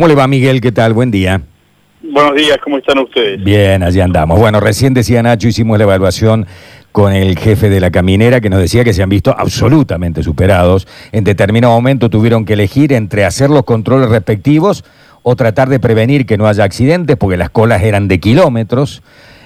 ¿Cómo le va Miguel? ¿Qué tal? Buen día. Buenos días, ¿cómo están ustedes? Bien, allí andamos. Bueno, recién decía Nacho, hicimos la evaluación con el jefe de la caminera que nos decía que se han visto absolutamente superados. En determinado momento tuvieron que elegir entre hacer los controles respectivos o tratar de prevenir que no haya accidentes porque las colas eran de kilómetros.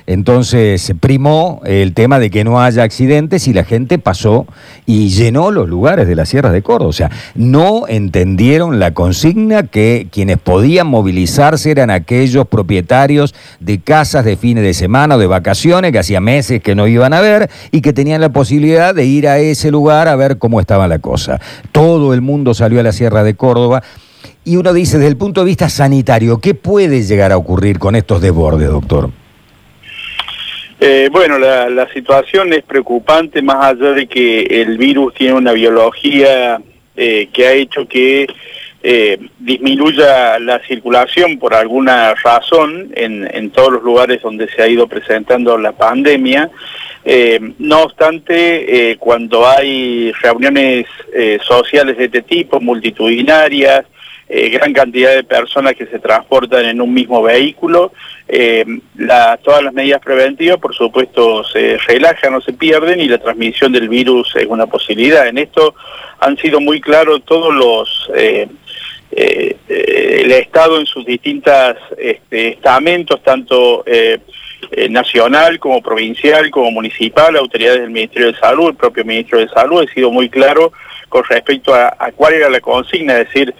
Entonces primó el tema de que no haya accidentes y la gente pasó y llenó los lugares de las sierras de Córdoba. O sea, no entendieron la consigna que quienes podían movilizarse eran aquellos propietarios de casas de fines de semana o de vacaciones que hacía meses que no iban a ver y que tenían la posibilidad de ir a ese lugar a ver cómo estaba la cosa. Todo el mundo salió a la sierra de Córdoba. Y uno dice, desde el punto de vista sanitario, ¿qué puede llegar a ocurrir con estos desbordes, doctor? Eh, bueno, la, situación es preocupante más allá de que el virus tiene una biología eh, que ha hecho que eh, disminuya la circulación por alguna razón en, todos los lugares donde se ha ido presentando la pandemia. no obstante, cuando hay reuniones sociales de este tipo, multitudinarias, eh, gran cantidad de personas que se transportan en un mismo vehículo. Eh, todas las medidas preventivas, por supuesto, se relajan o se pierden y la transmisión del virus es una posibilidad. En esto han sido muy claros todos los... Eh, el Estado en sus distintas este, estamentos, tanto nacional como provincial, como municipal, autoridades del Ministerio de Salud, el propio Ministro de Salud, ha sido muy claro con respecto a, a cuál era la consigna, es decir,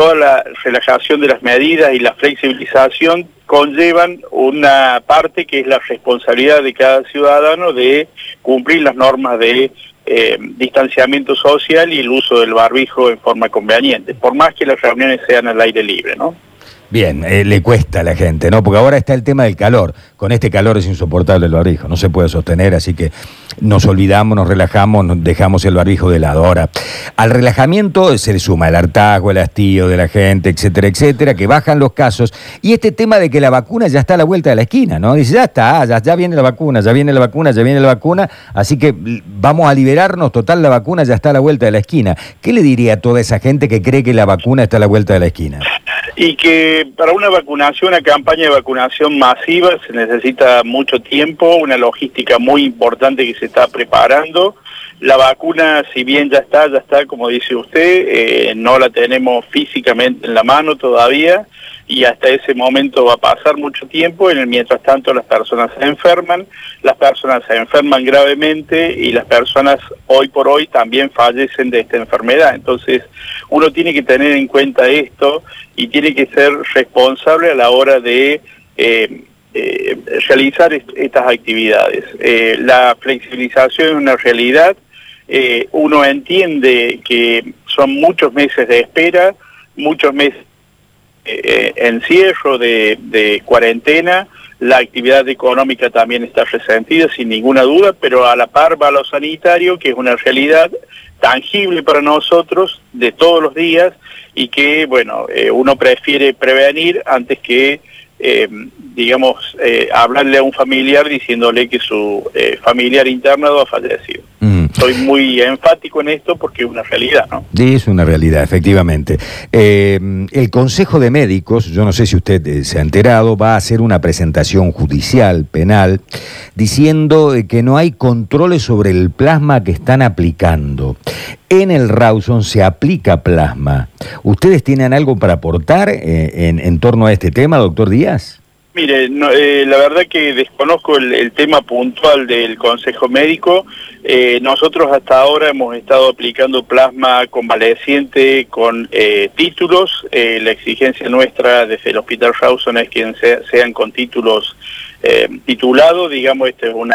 toda la relajación de las medidas y la flexibilización conllevan una parte que es la responsabilidad de cada ciudadano de cumplir las normas de eh, distanciamiento social y el uso del barbijo en forma conveniente, por más que las reuniones sean al aire libre, ¿no? Bien, eh, le cuesta a la gente, ¿no? Porque ahora está el tema del calor. Con este calor es insoportable el barbijo, no se puede sostener, así que nos olvidamos, nos relajamos, nos dejamos el barbijo de lado. Ahora, al relajamiento se le suma el hartazgo, el hastío de la gente, etcétera, etcétera, que bajan los casos. Y este tema de que la vacuna ya está a la vuelta de la esquina, ¿no? Dice, ya está, ya, ya viene la vacuna, ya viene la vacuna, ya viene la vacuna, así que vamos a liberarnos, total, la vacuna ya está a la vuelta de la esquina. ¿Qué le diría a toda esa gente que cree que la vacuna está a la vuelta de la esquina? Y que para una vacunación, una campaña de vacunación masiva, se necesita mucho tiempo, una logística muy importante que se está preparando. La vacuna, si bien ya está, ya está, como dice usted, eh, no la tenemos físicamente en la mano todavía y hasta ese momento va a pasar mucho tiempo. En el mientras tanto las personas se enferman, las personas se enferman gravemente y las personas hoy por hoy también fallecen de esta enfermedad. Entonces uno tiene que tener en cuenta esto y tiene que ser responsable a la hora de eh, eh, realizar estas actividades. Eh, la flexibilización es una realidad, uno entiende que son muchos meses de espera, muchos meses de encierro, de, cuarentena, la actividad económica también está resentida sin ninguna duda, pero a la par va lo sanitario, que es una realidad tangible para nosotros de todos los días y que, bueno, eh, uno prefiere prevenir antes que, eh, digamos, eh, hablarle a un familiar diciéndole que su familiar internado ha fallecido. Mm. Soy muy enfático en esto porque es una realidad, ¿no? Sí, es una realidad, efectivamente. el Consejo de Médicos, yo no sé si usted se ha enterado, va a hacer una presentación judicial, penal, diciendo que no hay controles sobre el plasma que están aplicando. En el Rawson se aplica plasma. ¿Ustedes tienen algo para aportar eh, en, torno a este tema, doctor Díaz? Mire, eh, la verdad que desconozco el, tema puntual del Consejo Médico. Eh, nosotros hasta ahora hemos estado aplicando plasma convaleciente con títulos. la exigencia nuestra desde el Hospital Rawson es que sean con títulos titulados. Digamos, esta es una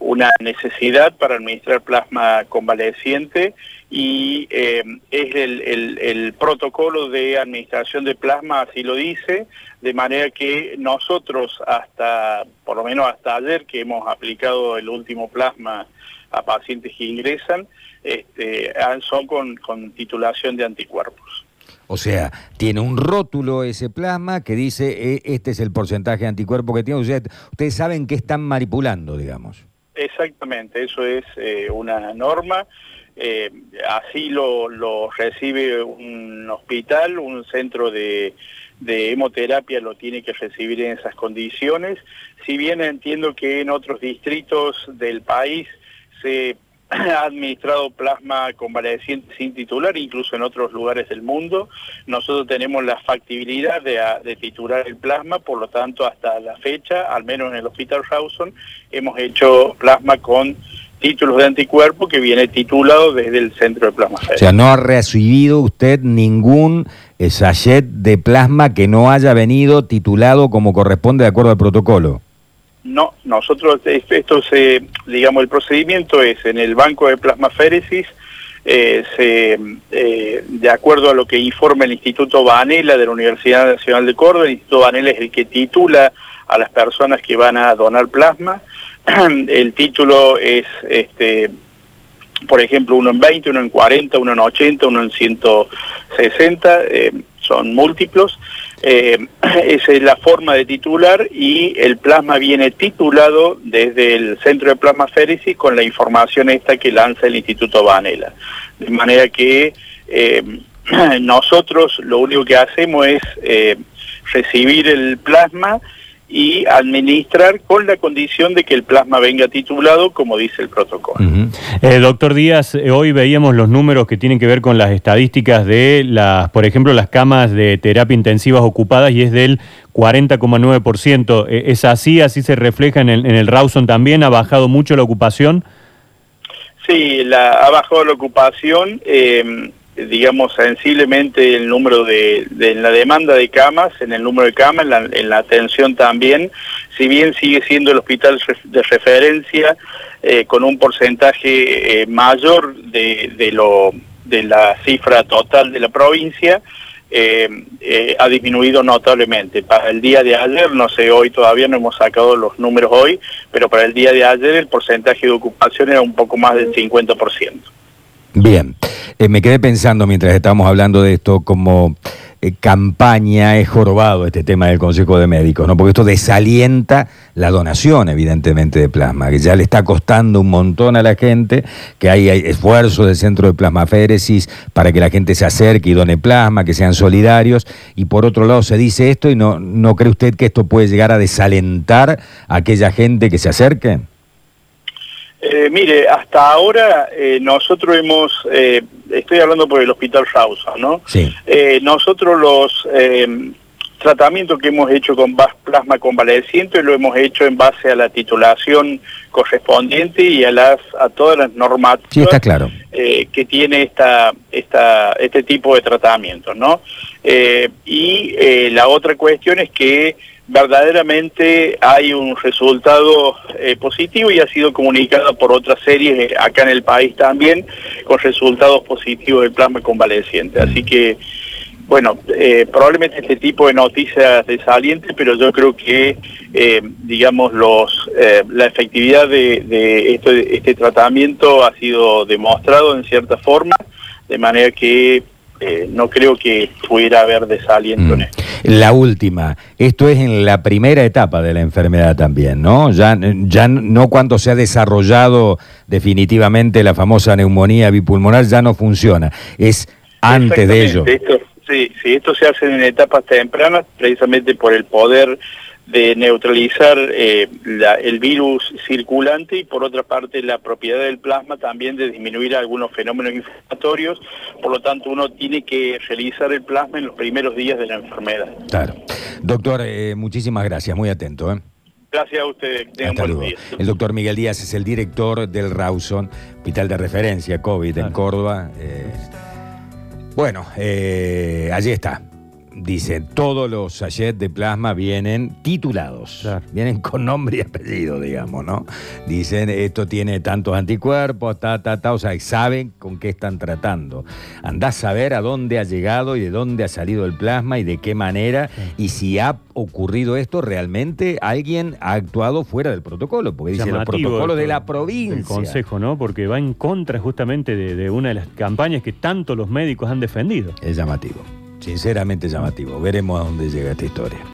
una necesidad para administrar plasma convaleciente y eh, es el, protocolo de administración de plasma, así lo dice, de manera que nosotros hasta, por lo menos hasta ayer que hemos aplicado el último plasma a pacientes que ingresan, este, son con, con titulación de anticuerpos. O sea, tiene un rótulo ese plasma que dice e, este es el porcentaje de anticuerpo que tiene. ustedes saben que están manipulando, digamos. Exactamente, eso es eh, una norma. eh, así lo, recibe un hospital, un centro de, hemoterapia lo tiene que recibir en esas condiciones. Si bien entiendo que en otros distritos del país se ha administrado plasma convaleciente sin titular, incluso en otros lugares del mundo. Nosotros tenemos la factibilidad de, de, titular el plasma, por lo tanto, hasta la fecha, al menos en el Hospital Rawson, hemos hecho plasma con títulos de anticuerpo que viene titulado desde el centro de plasma O sea, no ha recibido usted ningún eh, sachet de plasma que no haya venido titulado como corresponde de acuerdo al protocolo. No, nosotros, esto se, digamos, el procedimiento es en el banco de plasma féresis, eh, se, eh, de acuerdo a lo que informa el Instituto Vanela de la Universidad Nacional de Córdoba, el Instituto Vanela es el que titula a las personas que van a donar plasma, el título es, este, por ejemplo, uno en 20, uno en 40, uno en 80, uno en 160, eh, son múltiplos. Eh, es la forma de titular y el plasma viene titulado desde el Centro de Plasma Féresis con la información esta que lanza el Instituto Vanela. De manera que eh, nosotros lo único que hacemos es recibir el plasma y administrar con la condición de que el plasma venga titulado, como dice el protocolo. Eh, doctor Díaz, eh, hoy veíamos los números que tienen que ver con las estadísticas de las, por ejemplo, las camas de terapia intensivas ocupadas y es del 40,9%. Eh, ¿Es así? ¿Así se refleja en el, en el Rawson también? ¿Ha bajado mucho la ocupación? Sí, la, ha bajado la ocupación digamos, sensiblemente el número de, la demanda de camas, en el número de camas, en la, atención también, si bien sigue siendo el hospital de referencia eh, con un porcentaje eh, mayor de, de, lo, de la cifra total de la provincia, eh, ha disminuido notablemente. Para el día de ayer, no sé, hoy todavía no hemos sacado los números hoy, pero para el día de ayer el porcentaje de ocupación era un poco más del 50%. Bien. Eh, me quedé pensando mientras estábamos hablando de esto como eh, campaña es jorobado este tema del Consejo de Médicos, ¿no? Porque esto desalienta la donación, evidentemente, de plasma, que ya le está costando un montón a la gente, que hay, hay esfuerzos del Centro de Plasmaféresis para que la gente se acerque y done plasma, que sean solidarios, y por otro lado se dice esto y no, ¿no cree usted que esto puede llegar a desalentar a aquella gente que se acerque? Eh, mire, hasta ahora eh, nosotros hemos, eh, estoy hablando por el Hospital Rawson, ¿no? Sí. nosotros los tratamientos que hemos hecho con plasma convaleciente lo hemos hecho en base a la titulación correspondiente y a las a todas las normas sí, está claro. que tiene esta, esta, este tipo de tratamiento, ¿no? y la otra cuestión es que verdaderamente hay un resultado eh, positivo y ha sido comunicado por otras series eh, acá en el país también con resultados positivos del plasma convaleciente. Así que, bueno, eh, probablemente este tipo de noticias desaliente, pero yo creo que, digamos, los la efectividad de, de este, este tratamiento ha sido demostrado en cierta forma, de manera que eh, no creo que pudiera haber desaliento en mm. esto. La última, esto es en la primera etapa de la enfermedad también, ¿no? Ya, ya no cuando se ha desarrollado definitivamente la famosa neumonía bipulmonar, ya no funciona, es antes de ello. Sí, sí, esto se hace en etapas tempranas, precisamente por el poder de neutralizar eh, el virus circulante y por otra parte la propiedad del plasma también de disminuir algunos fenómenos inflamatorios, por lo tanto uno tiene que realizar el plasma en los primeros días de la enfermedad. Claro. Doctor, eh, muchísimas gracias, muy atento. ¿eh? Gracias a usted. El doctor Miguel Díaz es el director del Rawson, hospital de referencia COVID en Córdoba. Bueno, allí está dice, todos los sachets de plasma vienen titulados, vienen con nombre y apellido, digamos, ¿no? Dicen, esto tiene tantos anticuerpos, ta, ta, ta, o sea, saben con qué están tratando. Andás a saber a dónde ha llegado y de dónde ha salido el plasma y de qué manera, y si ha ocurrido esto, realmente alguien ha actuado fuera del protocolo, porque dice los protocolos de la provincia. El consejo, ¿no? Porque va en contra justamente de, de una de las campañas que tanto los médicos han defendido. Es llamativo sinceramente llamativo. Veremos a dónde llega esta historia.